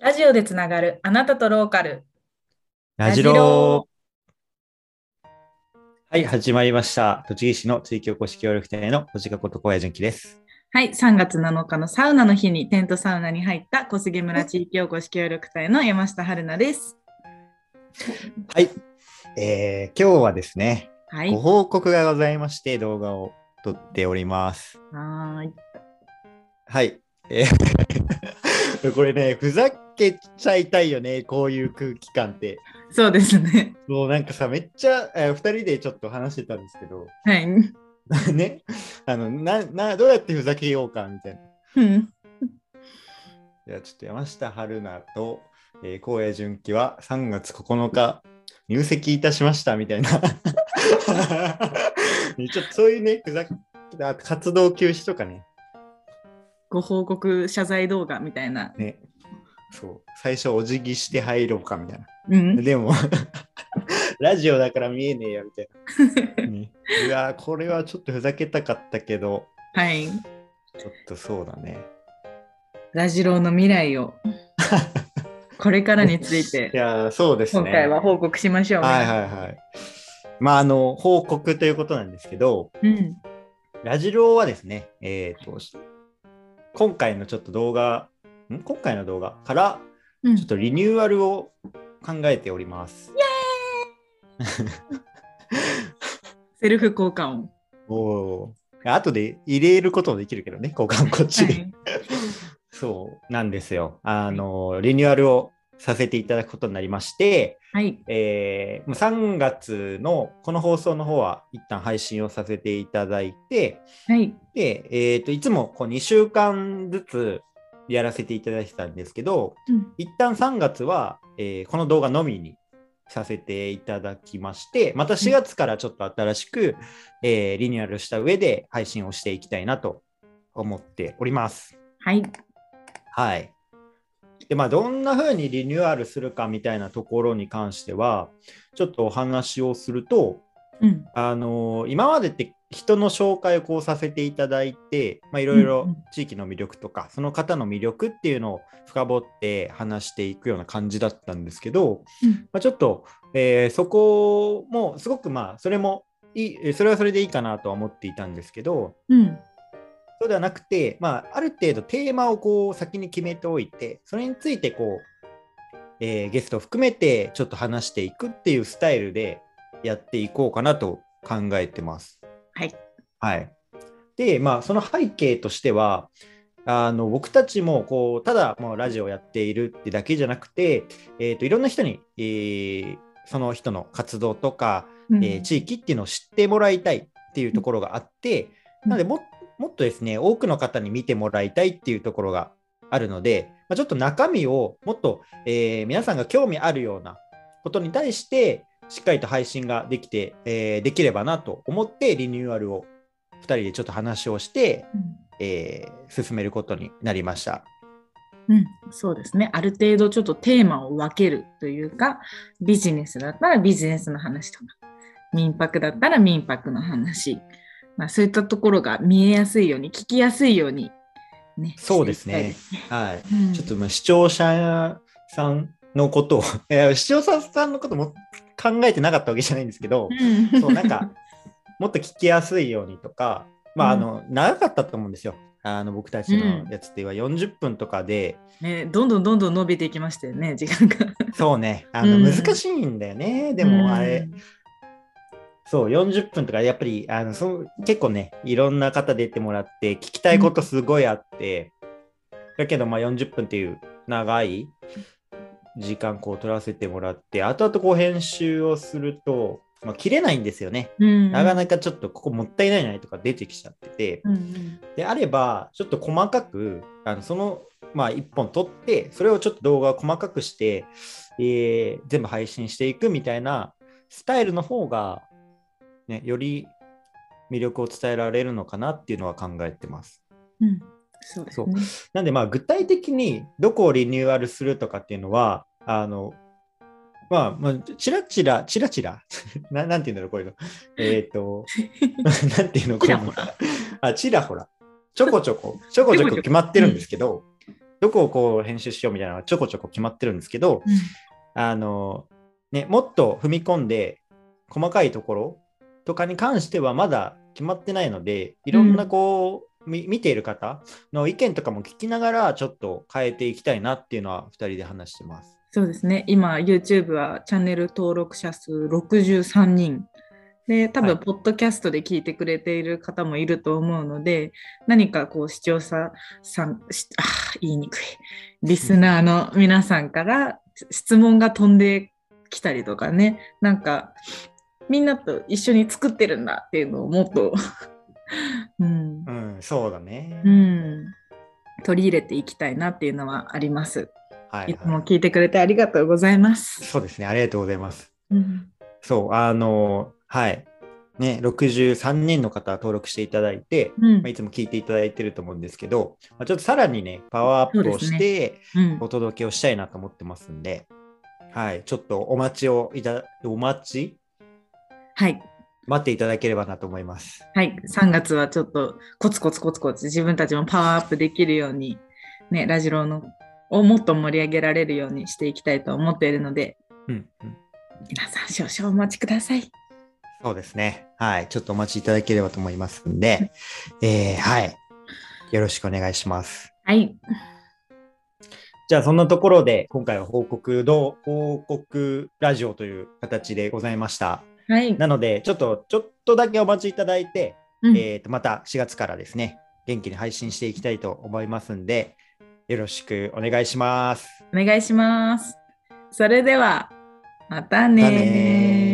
ラジオでつながるあなたとローカル。ラジロー。はい、始まりました。栃木市の地域おこし協力隊の小鹿こと小谷純喜です。はい、3月7日のサウナの日にテントサウナに入った小菅村地域おこし協力隊の山下春奈です。はい、えー、今日はですね、はい。ご報告がございまして動画を撮っております。はーい。はい。えー これね、ふざけちゃいたいよね、こういう空気感って。そうですね。もうなんかさ、めっちゃ、えー、2人でちょっと話してたんですけど、はい。ね、あのなな、どうやってふざけようかみたいな。うんじゃあちょっと山下春奈と、えー、荒野純喜は3月9日入籍いたしましたみたいな。ちょっとそういうね、ふざけあ活動休止とかね、ご報告謝罪動画みたいな。ね、そう、最初お辞儀して入ろうかみたいな。うん。でも、ラジオだから見えねえよみたいな。ね、うわーこれはちょっとふざけたかったけど、はい。ちょっとそうだね。ラジローの未来を、これからについいて、やーそうですね。今回は報告しましょう。はいはいはい。まあ、あの、報告ということなんですけど、うん。ラジローはですね、えっ、と、今回のちょっと動画、ん？今回の動画から、うんちょっとリニューアルを考えております。セルフ交換音。おおー。後で入れることもできるけどね、交換こっちで。はいそうなんですよ。あの、リニューアルをさせていただくことになりまして、はい。えー、もう3月のこの放送の方は一旦配信をさせていただいて、はい。で、えー、といつもこう2週間ずつやらせていただいてたんですけど、うん一旦3月は、えーこの動画のみにさせていただきまして、また4月からちょっと新しく、えーリニューアルした上で配信をしていきたいなと思っております。はい。はい。で、まあ、どんな風にリニューアルするかみたいなところに関しては、ちょっとお話をすると、うん。あのー今までって人の紹介をこうさせていただいて、まあ、いろいろ地域の魅力とか、その方の魅力っていうのを深掘って話していくような感じだったんですけど、うんまあ、ちょっと、えーそこもすごくまあそれもいいえーそれはそれでいいかなとは思っていたんですけどうん。そうではなくて、まあ、ある程度テーマをこう先に決めておいてそれについてこう、えーゲストを含めてちょっと話していくっていうスタイルでやっていこうかなと考えてます。はい。はい。で、まあ、その背景としては、あの僕たちもこうただもうラジオをやっているってだけじゃなくて、えー、といろんな人に、えーその人の活動とか、うんえー地域っていうのを知ってもらいたいっていうところがあって、うんなのでももっとですね多くの方に見てもらいたいっていうところがあるので、まあ、ちょっと中身をもっと、えー皆さんが興味あるようなことに対してしっかりと配信ができて、えーできればなと思ってリニューアルを2人でちょっと話をして、うんえー進めることになりました。うん、そうですね。ある程度ちょっとテーマを分けるというか、ビジネスだったらビジネスの話とか、民泊だったら民泊の話、まあ、そういったところが見えやすいように、聞きやすいように、ね。そうですねはい、たいですね。ちょっとまあ視聴者さんのことを 視聴者さんのことも考えてなかったわけじゃないんですけど、うん、そうなんか もっと聞きやすいようにとか、まあ、あの長かったと思うんですよ。あの僕たちのやつっては40分とかで、ね、どんどんどんどん伸びていきましたよね、時間が。そうね、あのうん。難しいんだよね。でもあれ、そう、40分とか、やっぱりあのそう結構ね、いろんな方出てもらって、聞きたいことすごいあって、だけど、まあ40分っていう長い時間こう取らせてもらって、後々こう編集をすると、まあ、切れないんですよね。うん、なかなかちょっとここもったいないないとか出てきちゃってて、うんうんであれば、ちょっと細かく、あのその、まあ、1本取って、それをちょっと動画を細かくして、えー全部配信していくみたいなスタイルの方が、ね、より魅力を伝えられるのかなっていうのは考えてます。うんそうですね。なんで、まあ、具体的にどこをリニューアルするとかっていうのは、あの、まあ、まあ、ちらちら、ちらちら、ななんていうんだろう、こういうの。えっ、と、なんていうの、こういうの。あ、ちらほら。ちょこちょこ、ちょこちょこ決まってるんですけど、どこをこう編集しようみたいなのがちょこちょこ決まってるんですけど、あの、ね、もっと踏み込んで、細かいところとかに関してはまだ決まってないので、いろんなこう、み見ている方の意見とかも聞きながら、ちょっと変えていきたいなっていうのは2人で話してます。そうですね。今、YouTube はチャンネル登録者数63人。で、多分、はいポッドキャストで聞いてくれている方もいると思うので、何かこう、視聴者さん、しあー言いにくい。リスナーの皆さんから質問が飛んできたりとかね、なんか、みんなと一緒に作ってるんだっていうのをもっと、うんう、ん、そうだね。うん、取り入れていきたいなっていうのはあります。はい、いつもはい。聞いてくれてありがとうございます。そうですね。ありがとうございます。うんそう、あの、はい。ね、63人の方登録していただいて、うんまあ、いつも聞いていただいてると思うんですけど、まあ、ちょっとさらにね、パワーアップをして、うんお届けをしたいなと思ってますんで、はい、ちょっとお待ちをいた、お待ち？はい。待っていただければなと思います。はい。3月はちょっとコツコツコツコツ自分たちもパワーアップできるように、ね、ラジロのをもっと盛り上げられるようにしていきたいと思っているので、うん、うん。皆さん少々お待ちください。そうですね。はい、ちょっとお待ちいただければと思いますんで、えー、はい。よろしくお願いします。はい。じゃあ、そんなところで、今回は報告どう、報告ラジオという形でございました。はい。なので、ちょっと、ちょっとだけお待ちいただいて、うんえーと、また4月からですね、元気に配信していきたいと思いますんで、よろしくお願いします。お願いします。それでは、またねまたねー